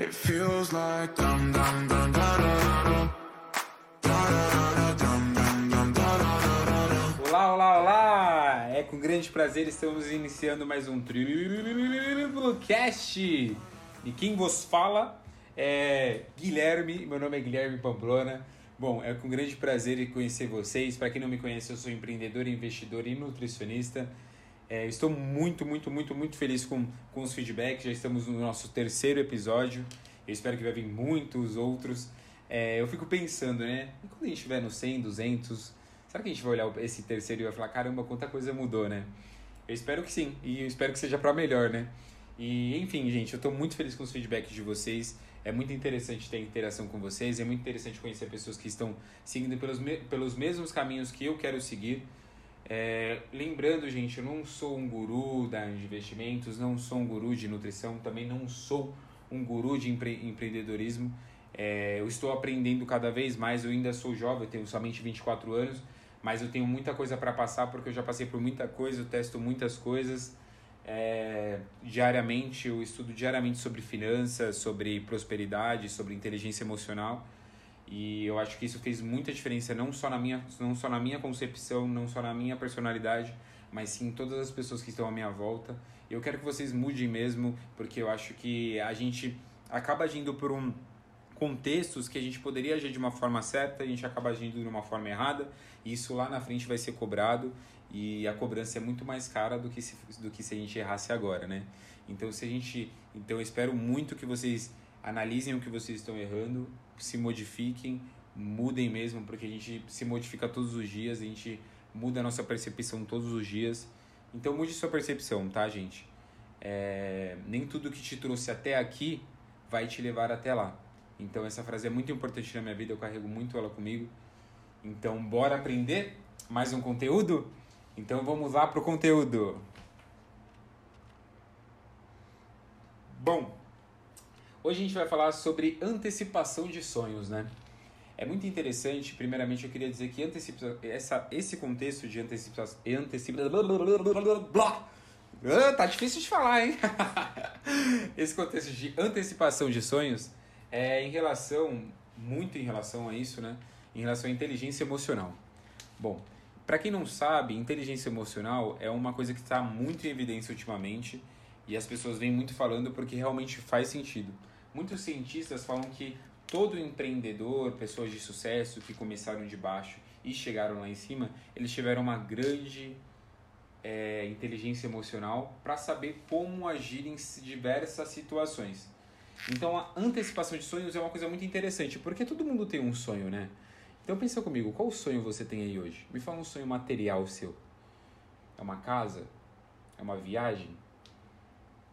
It feels like dum dum dum da da da da dum dum da da da Olá, olá, olá! É com grande prazer estamos iniciando mais um Triplocast. E quem vos fala é Guilherme, meu nome é Guilherme Pamplona. Bom, é com grande prazer conhecer vocês. Para quem não me conhece, eu sou empreendedor, investidor e nutricionista. É, estou muito, muito, muito, muito feliz com, com os feedbacks. Já estamos no nosso terceiro episódio. Eu espero que vai vir muitos outros. É, eu fico pensando, né? E quando a gente estiver no 100, 200, será que a gente vai olhar esse terceiro e vai falar: caramba, quanta coisa mudou, né? Eu espero que sim. E eu espero que seja para melhor, né? E enfim, gente, eu estou muito feliz com os feedbacks de vocês. É muito interessante ter interação com vocês. É muito interessante conhecer pessoas que estão seguindo pelos, me pelos mesmos caminhos que eu quero seguir. É, lembrando, gente, eu não sou um guru da, de investimentos, não sou um guru de nutrição, também não sou um guru de empre, empreendedorismo. É, eu estou aprendendo cada vez mais, eu ainda sou jovem, eu tenho somente 24 anos, mas eu tenho muita coisa para passar porque eu já passei por muita coisa, eu testo muitas coisas. É, diariamente, eu estudo diariamente sobre finanças, sobre prosperidade, sobre inteligência emocional. E eu acho que isso fez muita diferença não só na minha, não só na minha concepção, não só na minha personalidade, mas sim em todas as pessoas que estão à minha volta. Eu quero que vocês mudem mesmo, porque eu acho que a gente acaba agindo por um contextos que a gente poderia agir de uma forma certa, a gente acaba agindo de uma forma errada, e isso lá na frente vai ser cobrado, e a cobrança é muito mais cara do que se, do que se a gente errasse agora, né? Então, se a gente, então eu espero muito que vocês analisem o que vocês estão errando, se modifiquem, mudem mesmo, porque a gente se modifica todos os dias, a gente muda a nossa percepção todos os dias. Então mude sua percepção, tá, gente? É, nem tudo que te trouxe até aqui vai te levar até lá. Então essa frase é muito importante na minha vida, eu carrego muito ela comigo. Então bora aprender mais um conteúdo? Então vamos lá pro conteúdo. Bom, Hoje a gente vai falar sobre antecipação de sonhos, né? É muito interessante, primeiramente eu queria dizer que antecipa, essa, esse contexto de antecipação... Antecipa, ah, tá difícil de falar, hein? esse contexto de antecipação de sonhos é em relação, muito em relação a isso, né? Em relação à inteligência emocional. Bom, para quem não sabe, inteligência emocional é uma coisa que está muito em evidência ultimamente e as pessoas vêm muito falando porque realmente faz sentido. Muitos cientistas falam que todo empreendedor, pessoas de sucesso que começaram de baixo e chegaram lá em cima, eles tiveram uma grande é, inteligência emocional para saber como agir em diversas situações. Então a antecipação de sonhos é uma coisa muito interessante, porque todo mundo tem um sonho, né? Então pensa comigo, qual sonho você tem aí hoje? Me fala um sonho material seu. É uma casa? É uma viagem?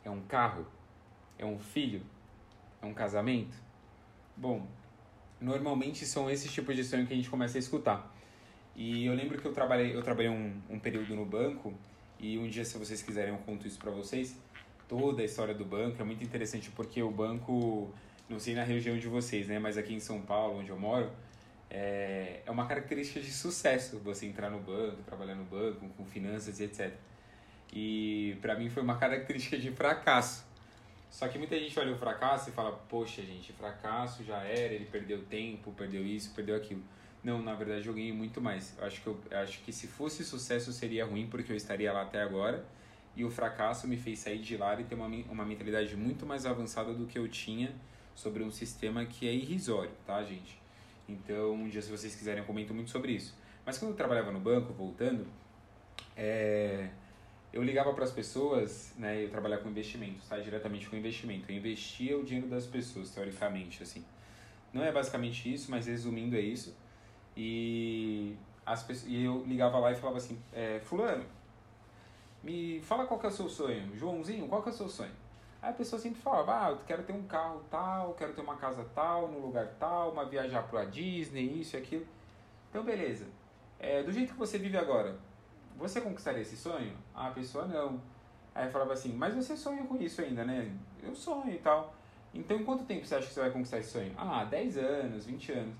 É um carro? É um filho? É um casamento? Bom, normalmente são esses tipos de sonho que a gente começa a escutar. E eu lembro que eu trabalhei, eu trabalhei um, um período no banco e um dia, se vocês quiserem, eu conto isso para vocês. Toda a história do banco é muito interessante porque o banco, não sei na região de vocês, né, mas aqui em São Paulo, onde eu moro, é, é uma característica de sucesso você entrar no banco, trabalhar no banco, com finanças e etc. E para mim foi uma característica de fracasso só que muita gente olha o fracasso e fala, poxa, gente, fracasso já era, ele perdeu tempo, perdeu isso, perdeu aquilo. Não, na verdade eu ganhei muito mais. Eu acho que, eu, eu acho que se fosse sucesso seria ruim, porque eu estaria lá até agora. E o fracasso me fez sair de lá e ter uma, uma mentalidade muito mais avançada do que eu tinha sobre um sistema que é irrisório, tá, gente? Então, um dia, se vocês quiserem, eu comento muito sobre isso. Mas quando eu trabalhava no banco, voltando, é eu ligava para as pessoas, né, eu trabalhava com investimentos, tá? Diretamente com investimento. Eu investia o dinheiro das pessoas, teoricamente, assim. Não é basicamente isso, mas resumindo é isso. E, as pessoas, e eu ligava lá e falava assim, é, fulano, me fala qual que é o seu sonho. Joãozinho, qual que é o seu sonho? Aí a pessoa sempre falava, ah, eu quero ter um carro tal, quero ter uma casa tal, num lugar tal, uma viajar para a Disney, isso e aquilo. Então, beleza. É, do jeito que você vive agora, você conquistaria esse sonho? Ah, a pessoa não. Aí falava assim, mas você sonha com isso ainda, né? Eu sonho e tal. Então, em quanto tempo você acha que você vai conquistar esse sonho? Ah, 10 anos, 20 anos.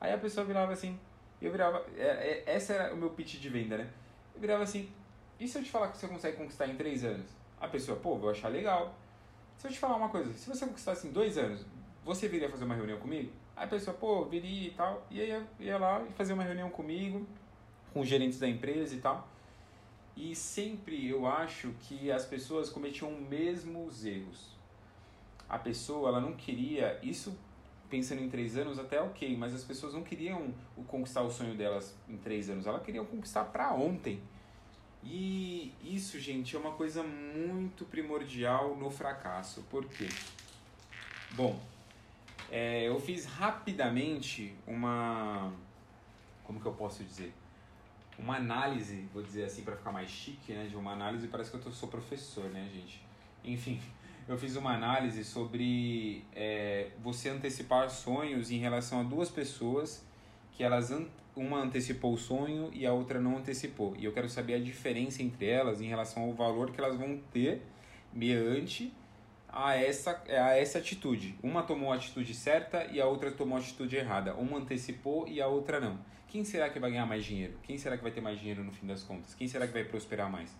Aí a pessoa virava assim, eu virava, é, é, essa era o meu pitch de venda, né? Eu virava assim, e se eu te falar que você consegue conquistar em 3 anos? A pessoa, pô, vou achar legal. Se eu te falar uma coisa, se você conquistasse em dois anos, você viria fazer uma reunião comigo? Aí a pessoa, pô, viria e tal. E aí ia, ia lá e fazer uma reunião comigo, com os gerentes da empresa e tal. E sempre eu acho que as pessoas cometiam os mesmos erros. A pessoa, ela não queria, isso pensando em três anos até ok, mas as pessoas não queriam conquistar o sonho delas em três anos, elas queriam conquistar para ontem. E isso, gente, é uma coisa muito primordial no fracasso. Por quê? Bom, é, eu fiz rapidamente uma. Como que eu posso dizer? Uma análise, vou dizer assim para ficar mais chique, né? De uma análise, parece que eu tô, sou professor, né, gente? Enfim, eu fiz uma análise sobre é, você antecipar sonhos em relação a duas pessoas que elas uma antecipou o sonho e a outra não antecipou. E eu quero saber a diferença entre elas em relação ao valor que elas vão ter mediante a essa, a essa atitude. Uma tomou a atitude certa e a outra tomou a atitude errada. Uma antecipou e a outra não. Quem será que vai ganhar mais dinheiro? Quem será que vai ter mais dinheiro no fim das contas? Quem será que vai prosperar mais?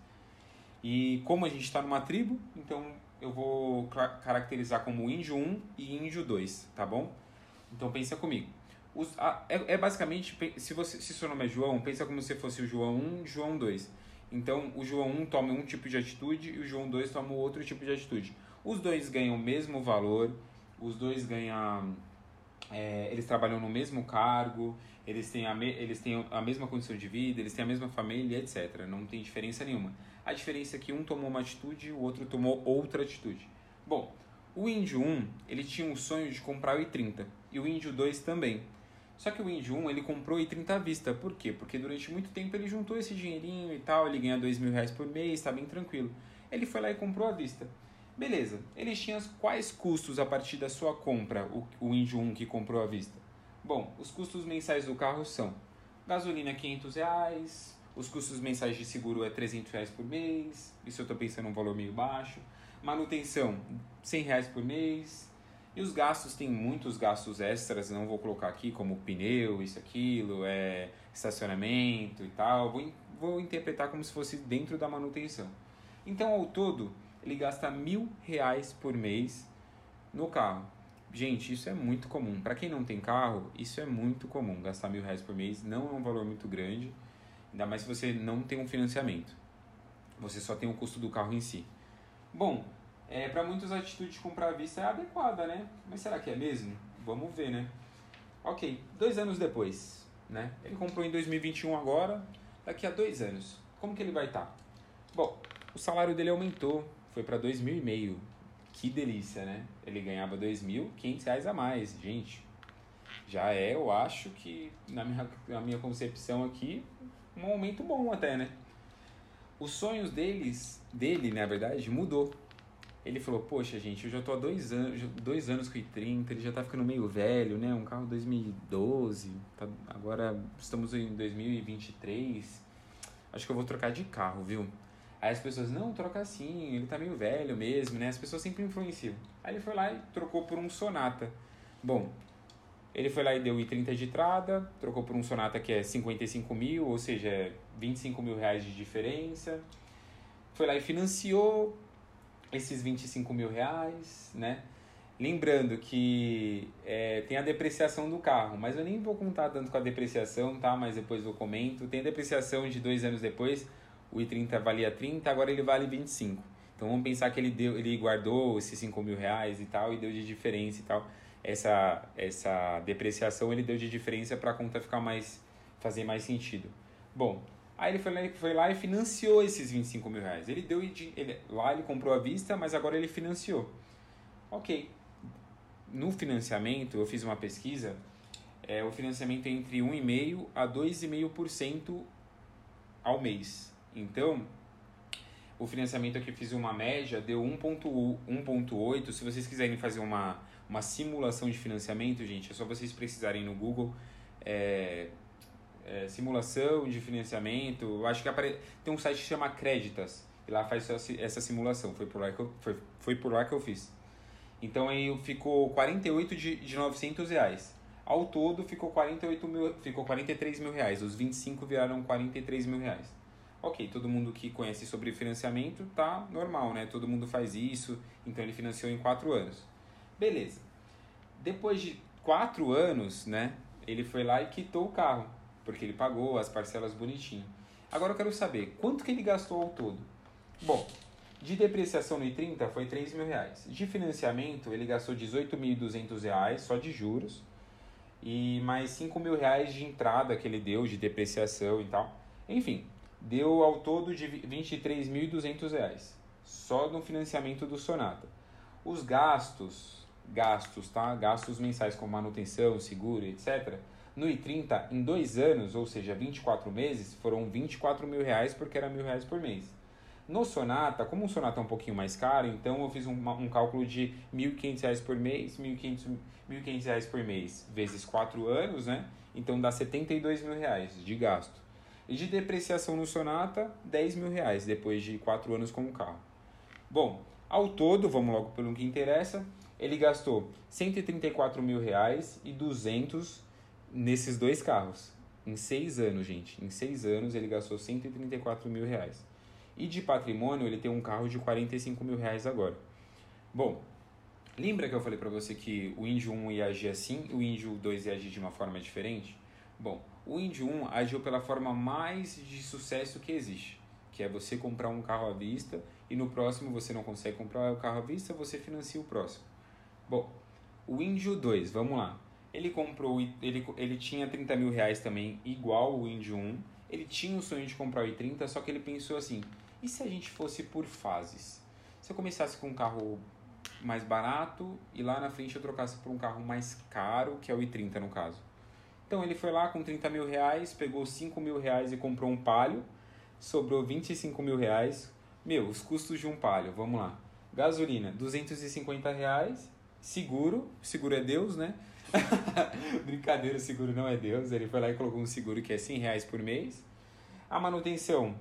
E como a gente está numa tribo, então eu vou caracterizar como índio 1 e índio 2, tá bom? Então pensa comigo. Os, a, é, é, basicamente, se, você, se seu nome é João, pensa como se fosse o João 1 e João 2. Então, o João 1 toma um tipo de atitude e o João 2 toma outro tipo de atitude. Os dois ganham o mesmo valor, os dois ganham. É, eles trabalham no mesmo cargo, eles têm, a me, eles têm a mesma condição de vida, eles têm a mesma família, etc. Não tem diferença nenhuma. A diferença é que um tomou uma atitude e o outro tomou outra atitude. Bom, o índio 1 ele tinha o sonho de comprar o i30 e o índio 2 também. Só que o índio 1 ele comprou i30 à vista. Por quê? Porque durante muito tempo ele juntou esse dinheirinho e tal, ele ganha dois mil reais por mês, está bem tranquilo. Ele foi lá e comprou à vista. Beleza, eles tinham quais custos a partir da sua compra, o, o índio 1 que comprou à vista? Bom, os custos mensais do carro são gasolina 500 reais, os custos mensais de seguro é 300 reais por mês, isso eu estou pensando um valor meio baixo, manutenção 100 reais por mês, e os gastos, tem muitos gastos extras, não vou colocar aqui, como pneu, isso, aquilo, é, estacionamento e tal. Vou, vou interpretar como se fosse dentro da manutenção. Então, ao todo, ele gasta mil reais por mês no carro. Gente, isso é muito comum. Para quem não tem carro, isso é muito comum. Gastar mil reais por mês não é um valor muito grande, ainda mais se você não tem um financiamento. Você só tem o custo do carro em si. Bom, é, para muitos a atitude de comprar à vista é adequada, né? Mas será que é mesmo? Vamos ver, né? Ok, dois anos depois, né? Ele comprou em 2021 agora, daqui a dois anos. Como que ele vai estar? Tá? Bom, o salário dele aumentou, foi para dois mil e meio. Que delícia, né? Ele ganhava dois mil, quinhentos reais a mais, gente. Já é, eu acho que na minha, na minha concepção aqui, um aumento bom até, né? Os sonhos deles, dele, na verdade, mudou ele falou, poxa, gente, eu já tô há dois anos, dois anos com o i30, ele já tá ficando meio velho, né? Um carro 2012, tá, agora estamos em 2023, acho que eu vou trocar de carro, viu? Aí as pessoas, não, troca assim, ele tá meio velho mesmo, né? As pessoas sempre influenciam. Aí ele foi lá e trocou por um Sonata. Bom, ele foi lá e deu i30 de entrada, trocou por um Sonata que é 55 mil, ou seja, 25 mil reais de diferença. Foi lá e financiou, esses 25 mil reais, né? Lembrando que é, tem a depreciação do carro, mas eu nem vou contar tanto com a depreciação, tá? Mas depois eu comento. Tem a depreciação de dois anos depois, o i30 valia 30, agora ele vale 25. Então vamos pensar que ele, deu, ele guardou esses 5 mil reais e tal, e deu de diferença e tal. Essa, essa depreciação ele deu de diferença para a conta ficar mais, fazer mais sentido. Bom, Aí ele foi lá, foi lá e financiou esses 25 mil reais. Ele deu ele, lá ele comprou à vista, mas agora ele financiou. Ok. No financiamento, eu fiz uma pesquisa, é, o financiamento é entre 1,5% a 2,5% ao mês. Então, o financiamento aqui eu fiz uma média, deu 1,8%. Se vocês quiserem fazer uma, uma simulação de financiamento, gente, é só vocês precisarem no Google. É, é, simulação de financiamento. Eu acho que apare... tem um site que chama Creditas e lá faz essa simulação. Foi por lá que eu, foi, foi por lá que eu fiz. Então aí ficou 48 de, de 900 reais. Ao todo ficou 48 mil, ficou 43 mil reais. Os 25 viraram 43 mil reais. Ok, todo mundo que conhece sobre financiamento tá normal, né? Todo mundo faz isso, então ele financiou em quatro anos. Beleza. Depois de quatro anos, né? Ele foi lá e quitou o carro, porque ele pagou as parcelas bonitinho. Agora eu quero saber, quanto que ele gastou ao todo? Bom, de depreciação no I30 foi 3 mil reais. De financiamento, ele gastou 18.200 reais só de juros. E mais 5 mil reais de entrada que ele deu, de depreciação e tal. Enfim, deu ao todo de 23.200 reais, só no financiamento do Sonata. Os gastos, gastos, tá? Gastos mensais como manutenção, seguro, etc. No I30, em dois anos, ou seja, 24 meses, foram 24 mil reais porque era mil reais por mês. No Sonata, como o Sonata é um pouquinho mais caro, então eu fiz um, um cálculo de R$ 1.500 por mês, 1.500 reais por mês, vezes 4 anos, né? Então dá 72 mil reais de gasto. E de depreciação no Sonata, 10 mil reais depois de 4 anos com o carro. Bom, ao todo, vamos logo pelo que interessa, ele gastou 134 mil reais e 200 nesses dois carros. Em 6 anos, gente. Em 6 anos ele gastou 134 mil reais. E de patrimônio ele tem um carro de 45 mil reais agora. Bom, lembra que eu falei para você que o Índio 1 ia agir assim e o Índio 2 ia agir de uma forma diferente? Bom, o Indy 1 agiu pela forma mais de sucesso que existe, que é você comprar um carro à vista e no próximo você não consegue comprar o carro à vista, você financia o próximo. Bom, o Indy 2, vamos lá. Ele comprou, ele, ele tinha 30 mil reais também, igual o Indy 1. Ele tinha o sonho de comprar o i30, só que ele pensou assim, e se a gente fosse por fases? Se eu começasse com um carro mais barato e lá na frente eu trocasse por um carro mais caro, que é o i30 no caso. Então ele foi lá com 30 mil reais, pegou 5 mil reais e comprou um palio, sobrou 25 mil reais. Meu, os custos de um palio, vamos lá. Gasolina, 250 reais. Seguro, seguro é Deus, né? Brincadeira, seguro não é Deus. Ele foi lá e colocou um seguro que é 100 reais por mês. A manutenção,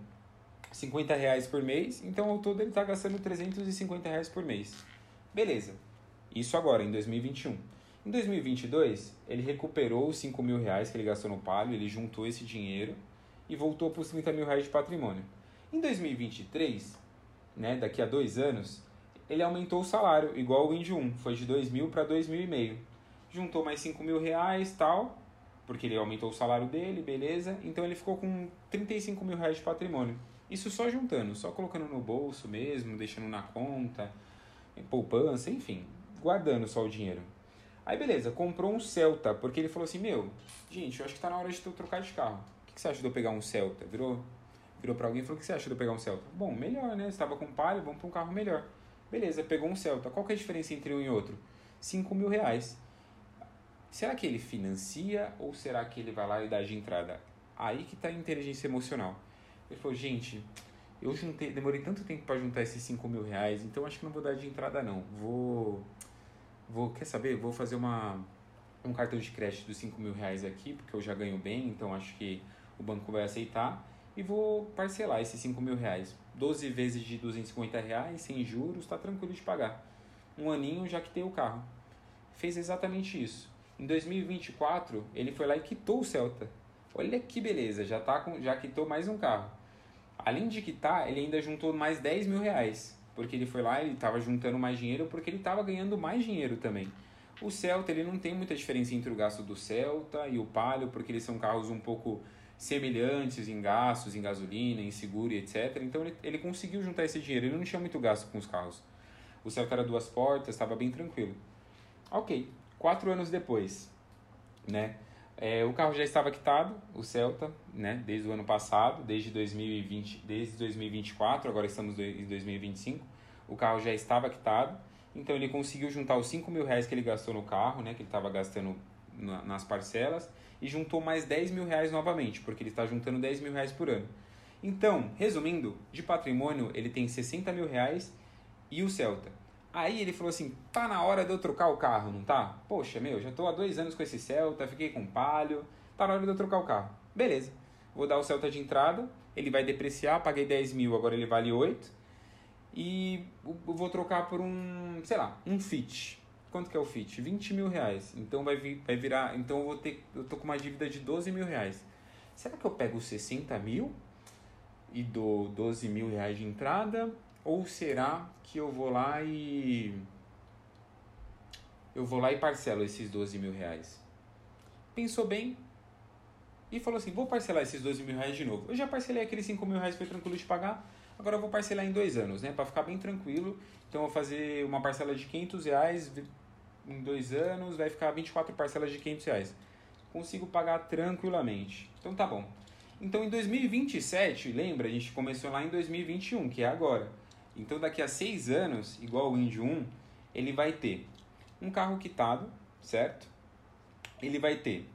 50 reais por mês. Então, ao todo, ele está gastando 350 reais por mês. Beleza. Isso agora, em 2021. Em 2022, ele recuperou os 5 mil reais que ele gastou no Palio, ele juntou esse dinheiro e voltou para os 30 mil reais de patrimônio. Em 2023, né, daqui a dois anos, ele aumentou o salário, igual o Indy 1, foi de 2 mil para 2 mil e meio. Juntou mais 5 mil reais tal, porque ele aumentou o salário dele, beleza, então ele ficou com 35 mil reais de patrimônio. Isso só juntando, só colocando no bolso mesmo, deixando na conta, poupança, enfim, guardando só o dinheiro. Aí beleza, comprou um Celta, porque ele falou assim, meu, gente, eu acho que tá na hora de eu trocar de carro. O que, você acha de eu pegar um Celta? Virou, virou pra alguém e falou, o que você acha de eu pegar um Celta? Bom, melhor, né? Você tava com palha, vamos pra um carro melhor. Beleza, pegou um Celta. Qual que é a diferença entre um e outro? 5 mil reais. Será que ele financia ou será que ele vai lá e dá de entrada? Aí que tá a inteligência emocional. Ele falou, gente, eu juntei, demorei tanto tempo para juntar esses 5 mil reais, então acho que não vou dar de entrada não. Vou vou, quer saber, vou fazer uma, um cartão de crédito de 5 mil reais aqui, porque eu já ganho bem, então acho que o banco vai aceitar, e vou parcelar esses 5 mil reais. 12 vezes de 250 reais, sem juros, está tranquilo de pagar. Um aninho já que tem o carro. Fez exatamente isso. Em 2024, ele foi lá e quitou o Celta. Olha que beleza, já, tá com, já quitou mais um carro. Além de quitar, ele ainda juntou mais 10 mil reais porque ele foi lá, ele estava juntando mais dinheiro, porque ele estava ganhando mais dinheiro também. O Celta, ele não tem muita diferença entre o gasto do Celta e o Palio, porque eles são carros um pouco semelhantes em gastos, em gasolina, em seguro e etc. Então ele, ele conseguiu juntar esse dinheiro, ele não tinha muito gasto com os carros. O Celta era duas portas, estava bem tranquilo. Ok, quatro anos depois, né? É, o carro já estava quitado, o Celta, né, desde o ano passado, desde 2020, desde 2024, agora estamos em 2025, o carro já estava quitado, então ele conseguiu juntar os 5 mil reais que ele gastou no carro, né, que ele estava gastando na, nas parcelas, e juntou mais 10 mil reais novamente, porque ele está juntando 10 mil reais por ano. Então, resumindo, de patrimônio ele tem 60 mil reais e o Celta. Aí ele falou assim: tá na hora de eu trocar o carro, não tá? Poxa, meu, já tô há dois anos com esse Celta, fiquei com palio, tá na hora de eu trocar o carro. Beleza, vou dar o Celta de entrada, ele vai depreciar, paguei 10 mil, agora ele vale 8. E vou trocar por um, sei lá, um Fit. Quanto que é o Fit? 20 mil reais. Então vai, vir, vai virar. Então eu vou ter. Eu tô com uma dívida de 12 mil reais. Será que eu pego 60 mil? e dou 12 mil reais de entrada? Ou será que eu vou lá e. Eu vou lá e parcelo esses 12 mil reais? Pensou bem e falou assim: vou parcelar esses 12 mil reais de novo. Eu já parcelei aqueles 5 mil reais, foi tranquilo de pagar. Agora eu vou parcelar em dois anos, né? Para ficar bem tranquilo. Então eu vou fazer uma parcela de 500 reais em dois anos, vai ficar 24 parcelas de 500 reais. Consigo pagar tranquilamente. Então tá bom. Então em 2027, lembra, a gente começou lá em 2021, que é agora. Então daqui a seis anos, igual o Indy 1, ele vai ter um carro quitado, certo? Ele vai ter.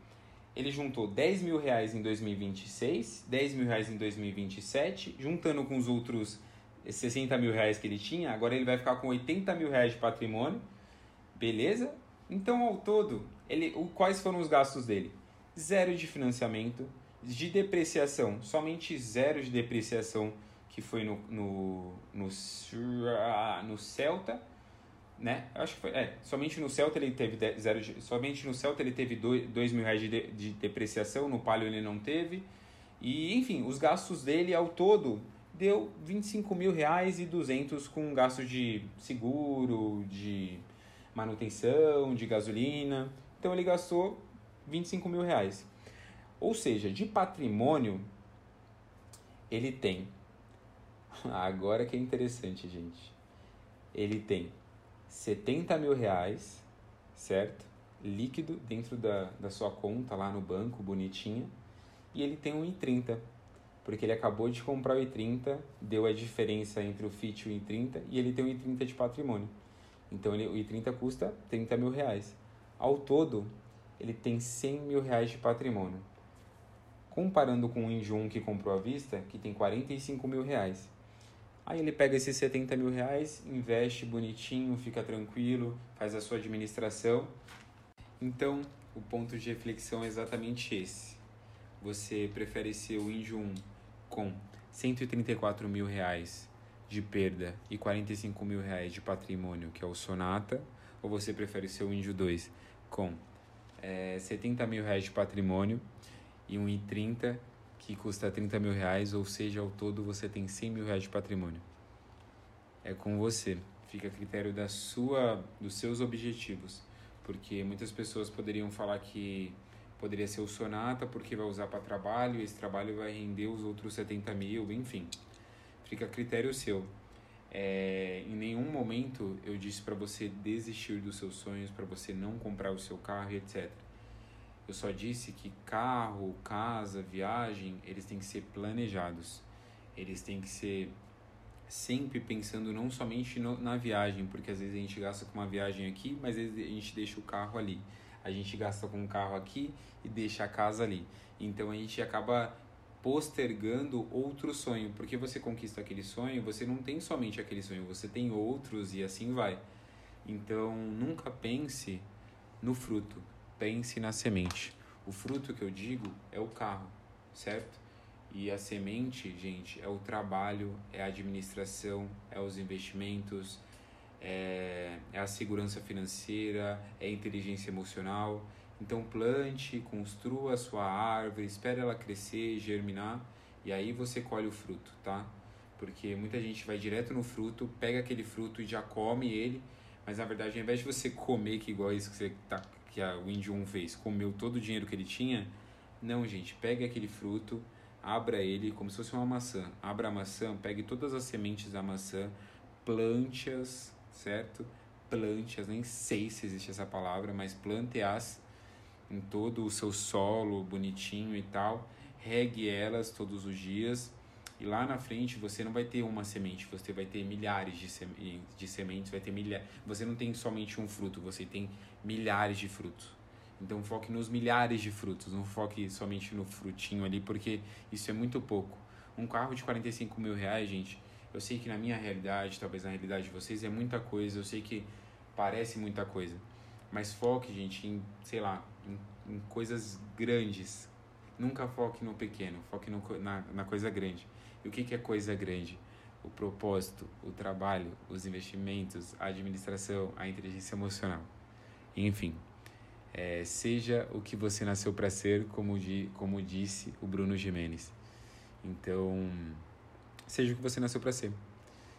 Ele juntou 10 mil reais em 2026, 10 mil reais em 2027, juntando com os outros 60 mil reais que ele tinha, agora ele vai ficar com 80 mil reais de patrimônio, beleza? Então, ao todo, ele, o, quais foram os gastos dele? Zero de financiamento, de depreciação, somente zero de depreciação que foi no, no, no, no Celta, né? Eu acho que foi, é, somente no Celta ele teve zero somente no Celta ele teve 2 mil reais de, de, de depreciação, no Palio ele não teve. E, enfim, os gastos dele ao todo deu 25 mil reais e 200 com gastos de seguro, de manutenção, de gasolina. Então ele gastou 25 mil reais. Ou seja, de patrimônio, ele tem. Agora que é interessante, gente. Ele tem 70 mil reais, certo? Líquido dentro da, da sua conta lá no banco, bonitinha. E ele tem um I30, porque ele acabou de comprar o I30, deu a diferença entre o Fit e o I30, e ele tem um I30 de patrimônio. Então ele, o I30 custa 30 mil reais. Ao todo, ele tem 100 mil reais de patrimônio. Comparando com o Injun que comprou à vista, que tem 45 mil reais. Aí ele pega esses 70 mil reais, investe bonitinho, fica tranquilo, faz a sua administração. Então, o ponto de reflexão é exatamente esse. Você prefere ser o Índio 1 com 134 mil reais de perda e 45 mil reais de patrimônio, que é o Sonata, ou você prefere ser o Índio 2 com é, 70 mil reais de patrimônio e um I30 que custa 30 mil reais, ou seja, ao todo você tem 100 mil reais de patrimônio. É com você. Fica a critério da sua, dos seus objetivos. Porque muitas pessoas poderiam falar que poderia ser o Sonata porque vai usar para trabalho e esse trabalho vai render os outros 70 mil, enfim. Fica a critério seu. É, em nenhum momento eu disse para você desistir dos seus sonhos, para você não comprar o seu carro etc. Eu só disse que carro, casa, viagem, eles têm que ser planejados. Eles têm que ser sempre pensando não somente no, na viagem, porque às vezes a gente gasta com uma viagem aqui, mas às vezes a gente deixa o carro ali. A gente gasta com um carro aqui e deixa a casa ali. Então a gente acaba postergando outro sonho, porque você conquista aquele sonho, você não tem somente aquele sonho, você tem outros e assim vai. Então nunca pense no fruto, pense na semente. O fruto que eu digo é o carro, certo? E a semente, gente, é o trabalho, é a administração, é os investimentos, é, é a segurança financeira, é a inteligência emocional. Então plante, construa a sua árvore, espere ela crescer, germinar e aí você colhe o fruto, tá? Porque muita gente vai direto no fruto, pega aquele fruto e já come ele, mas na verdade ao invés de você comer que igual isso que você tá que a Wind 1 fez, comeu todo o dinheiro que ele tinha, não, gente, pega aquele fruto, abra ele como se fosse uma maçã. Abra a maçã, pegue todas as sementes da maçã, plante-as, certo? Plante-as, nem sei se existe essa palavra, mas plante-as em todo o seu solo bonitinho e tal. Regue elas todos os dias. E lá na frente você não vai ter uma semente, você vai ter milhares de, sem de sementes, vai ter milha você não tem somente um fruto, você tem milhares de frutos. Então foque nos milhares de frutos, não foque somente no frutinho ali, porque isso é muito pouco. Um carro de 45 mil reais, gente, eu sei que na minha realidade, talvez na realidade de vocês, é muita coisa, eu sei que parece muita coisa. Mas foque, gente, em, sei lá, em, em coisas grandes. Nunca foque no pequeno, foque no, na, na coisa grande. E o que, que é coisa grande? O propósito, o trabalho, os investimentos, a administração, a inteligência emocional. Enfim, é, seja o que você nasceu para ser, como, di, como disse o Bruno Jimenez. Então, seja o que você nasceu para ser.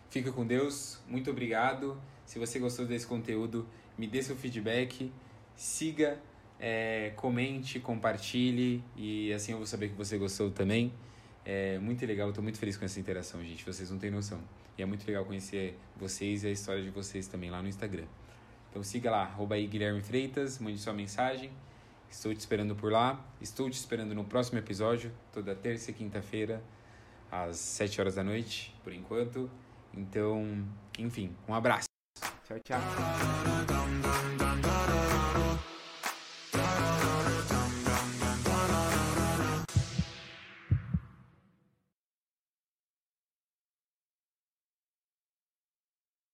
Fica com Deus, muito obrigado. Se você gostou desse conteúdo, me dê seu feedback, siga, é, comente, compartilhe e assim eu vou saber que você gostou também. É muito legal, eu tô muito feliz com essa interação, gente. Vocês não têm noção. E é muito legal conhecer vocês e a história de vocês também lá no Instagram. Então siga lá, arroba aí Guilherme Freitas, mande sua mensagem. Estou te esperando por lá. Estou te esperando no próximo episódio, toda terça e quinta-feira, às 7 horas da noite, por enquanto. Então, enfim, um abraço. Tchau, tchau.